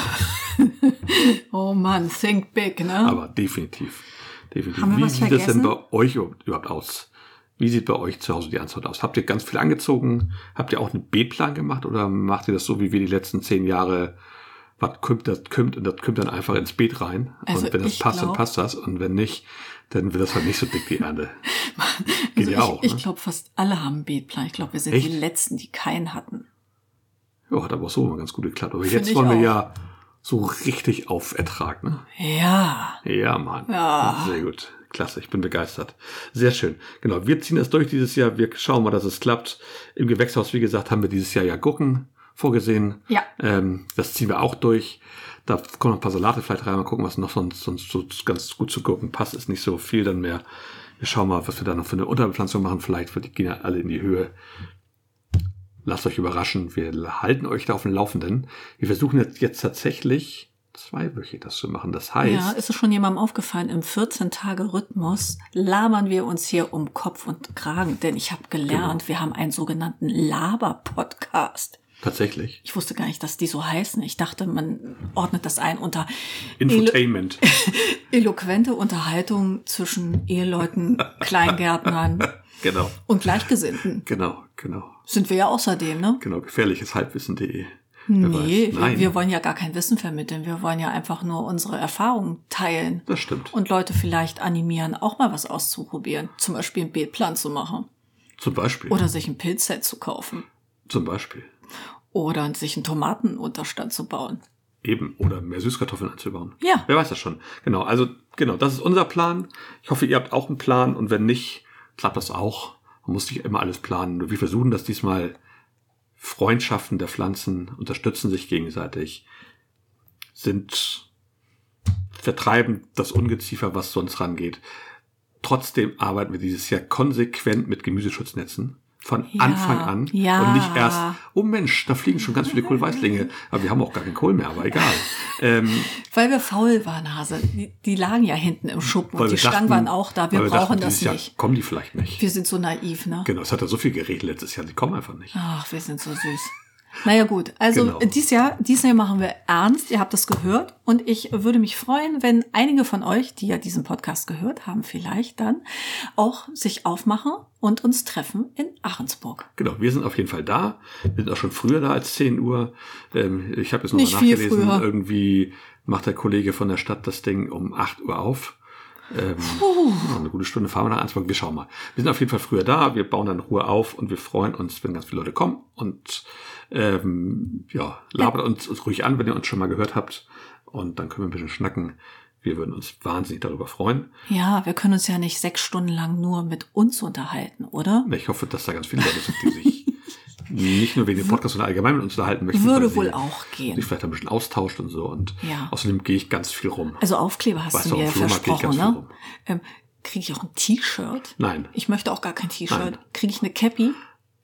Oh Mann, think big, ne?
aber definitiv. Definitiv.
Haben wir
Wie
was
sieht es denn
vergessen?
bei euch überhaupt aus? Wie sieht bei euch zu Hause die Antwort aus? Habt ihr ganz viel angezogen? Habt ihr auch einen Beetplan gemacht oder macht ihr das so wie wir die letzten zehn Jahre? Was kommt, das kommt und das kommt dann einfach ins Beet rein.
Also
und wenn das
ich
passt, dann
glaub-
passt das. Und wenn nicht, dann wird das halt nicht so dick, die Ernte. *laughs* Geht
also
ja
ich,
auch.
ich
ne?
glaube, fast alle haben einen Beetplan. Ich glaube, wir sind
Echt?
die Letzten, die keinen hatten.
Ja, hat aber auch so immer ganz gut geklappt. Aber
Find
jetzt
ich
wollen wir
auch.
ja so richtig auf Ertrag, ne?
Ja.
Ja, Mann.
Ja.
Sehr gut. Klasse, ich bin begeistert. Sehr schön. Genau, wir ziehen das durch dieses Jahr. Wir schauen mal, dass es klappt. Im Gewächshaus, wie gesagt, haben wir dieses Jahr ja Gurken vorgesehen.
Ja.
Ähm, das ziehen wir auch durch. Da kommen noch ein paar Salate vielleicht rein. Mal gucken, was noch sonst, sonst so ganz gut zu Gurken passt. Ist nicht so viel dann mehr. Wir schauen mal, was wir da noch für eine Unterbepflanzung machen. Vielleicht wird die gehen ja alle in die Höhe. Lasst euch überraschen. Wir halten euch da auf dem Laufenden. Wir versuchen jetzt, jetzt tatsächlich zweiwöchig das zu machen. Das heißt,
Ja, ist es schon jemandem aufgefallen, im 14-Tage-Rhythmus labern wir uns hier um Kopf und Kragen, denn ich habe gelernt, wir haben einen sogenannten Laber-Podcast.
tatsächlich
Ich wusste gar nicht, dass die so heißen. Ich dachte, man ordnet das ein unter
Infotainment. *laughs*
eloquente Unterhaltung zwischen Eheleuten, *laughs* Kleingärtnern
genau,
und Gleichgesinnten.
genau, genau,
Sind wir ja außerdem, ne?
genau. Gefährliches Halbwissen.de.
Nee, wir, wollen ja gar kein Wissen vermitteln. Wir wollen ja einfach nur unsere Erfahrungen teilen
das stimmt.
und Leute vielleicht animieren, auch mal was auszuprobieren. Zum Beispiel einen Beetplan zu machen.
Zum Beispiel.
Oder sich ein Pilzset zu kaufen.
Zum Beispiel.
Oder sich einen Tomatenunterstand zu bauen.
Eben. Oder mehr Süßkartoffeln anzubauen.
Ja.
Wer weiß das schon. Genau. Also, genau. Das ist unser Plan. Ich hoffe, ihr habt auch einen Plan. Und wenn nicht, klappt das auch. Man muss nicht immer alles planen. Wir versuchen das diesmal. Freundschaften der Pflanzen unterstützen sich gegenseitig, sind vertreiben das Ungeziefer, was sonst rangeht. Trotzdem arbeiten wir dieses Jahr konsequent mit Gemüseschutznetzen. Von
Ja,
Anfang an.
ja.
Und nicht erst, oh Mensch, da fliegen schon ganz viele Kohlweißlinge. Aber wir haben auch gar keinen Kohl mehr, aber egal. *laughs* Ähm,
Weil wir faul waren, Hase. Die, die lagen ja hinten im Schuppen und die
wir
Stangen
dachten-
waren auch da. Wir brauchen
dachten,
das
dieses Jahr
nicht.
kommen die vielleicht nicht.
Wir sind so naiv, ne?
Genau, es hat ja so viel geregelt letztes Jahr, die kommen einfach nicht.
Ach, wir sind so süß. Naja gut, also
Genau.
dieses Jahr, dieses Jahr machen wir ernst, ihr habt das gehört und ich würde mich freuen, wenn einige von euch, die ja diesen Podcast gehört haben, vielleicht dann auch sich aufmachen und uns treffen in Ahrensburg.
Genau, wir sind auf jeden Fall da. Wir sind auch schon früher da als 10 Uhr. Ähm, ich habe jetzt noch mal nachgelesen, irgendwie macht der Kollege von der Stadt das Ding um 8 Uhr auf. Ähm, eine gute Stunde fahren wir nach Ansbach. Wir schauen mal. Wir sind auf jeden Fall früher da. Wir bauen dann Ruhe auf und wir freuen uns, wenn ganz viele Leute kommen. Und ähm, ja, labert uns, uns ruhig an, wenn ihr uns schon mal gehört habt. Und dann können wir ein bisschen schnacken. Wir würden uns wahnsinnig darüber freuen.
Ja, wir können uns ja nicht sechs Stunden lang nur mit uns unterhalten, oder?
Ich hoffe, dass da ganz viele Leute sind, die sich nicht nur wegen dem Podcast, sondern allgemein mit uns unterhalten möchten.
Würde wohl auch gehen.
Sich vielleicht ein bisschen austauscht und so. Und
Ja.
außerdem gehe ich ganz viel rum.
Also Aufkleber hast
Weißt
du mir
ich
versprochen, ne? Ähm, Kriege ich auch ein T-Shirt?
Nein,
Ich möchte auch gar kein T-Shirt. Kriege ich eine Cappy?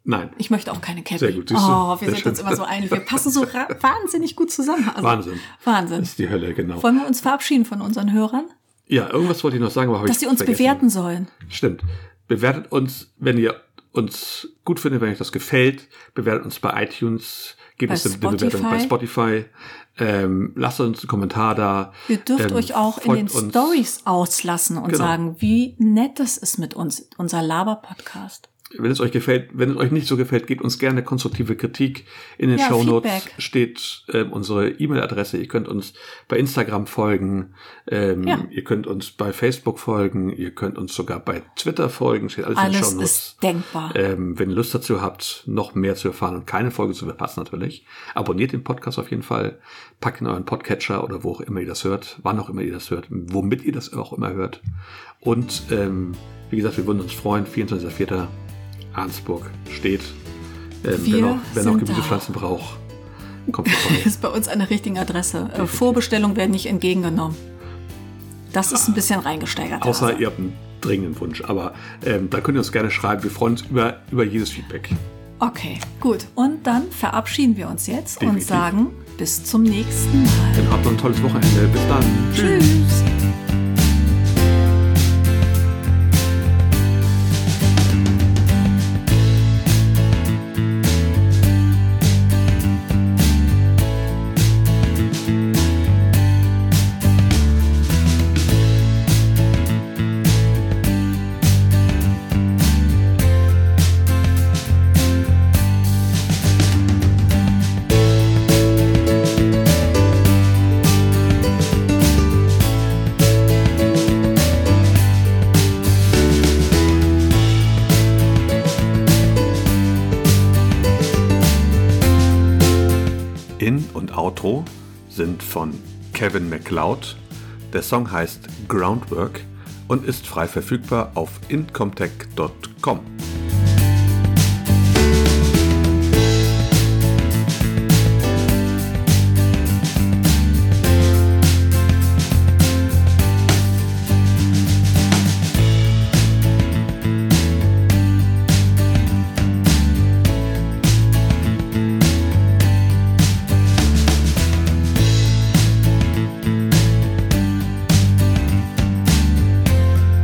Nein.
Ich möchte auch keine Cappy.
Sehr gut, siehst du?
oh, wir
Sehr
sind
schön.
uns immer so einig. Wir passen so *laughs* wahnsinnig gut zusammen. Also,
Wahnsinn.
Wahnsinn.
Das ist die Hölle, genau.
Wollen wir uns verabschieden von unseren Hörern?
Ja, irgendwas wollte ich noch sagen, aber habe ich
Dass sie uns
vergessen.
bewerten sollen.
Stimmt. Bewertet uns, wenn ihr uns gut findet, wenn euch das gefällt. Bewertet uns bei iTunes. Gebt
Bei
uns eine Bewertung bei Spotify. Ähm, lasst uns einen Kommentar da.
Ihr dürft
Ähm,
euch auch in den. Stories auslassen und
Genau.
sagen, wie nett das ist mit uns, unser Laber-Podcast.
Wenn es euch gefällt, wenn es euch nicht so gefällt, gebt uns gerne konstruktive Kritik. In den
Ja,
Show Notes steht ähm, unsere E-Mail-Adresse. Ihr könnt uns bei Instagram folgen. Ähm,
Ja.
Ihr könnt uns bei Facebook folgen. Ihr könnt uns sogar bei Twitter folgen. Steht alles, in den
Alles
Show Notes.
ist denkbar.
Ähm, wenn ihr Lust dazu habt, noch mehr zu erfahren und keine Folge zu verpassen natürlich, abonniert den Podcast auf jeden Fall, packt in euren Podcatcher oder wo auch immer ihr das hört, wann auch immer ihr das hört, womit ihr das auch immer hört. Und ähm, wie gesagt, wir würden uns freuen, 24.04. Arnsburg steht. Ähm, wer noch, wer noch Gemüsepflanzen braucht, kommt vorbei. *laughs*
ist bei uns an der richtigen Adresse. Äh, Vorbestellungen werden nicht entgegengenommen. Das ist ein bisschen reingesteigert.
Außer
Hase.
ihr habt einen dringenden Wunsch. Aber ähm, da könnt ihr uns gerne schreiben. Wir freuen uns über, über jedes Feedback.
Okay, gut. Und dann verabschieden wir uns jetzt und
Definitiv.
sagen bis zum nächsten Mal.
Dann habt noch ein tolles Wochenende. Bis dann.
Tschüss.
In- Kevin MacLeod. Der Song heißt Groundwork und ist frei verfügbar auf incomtech.com.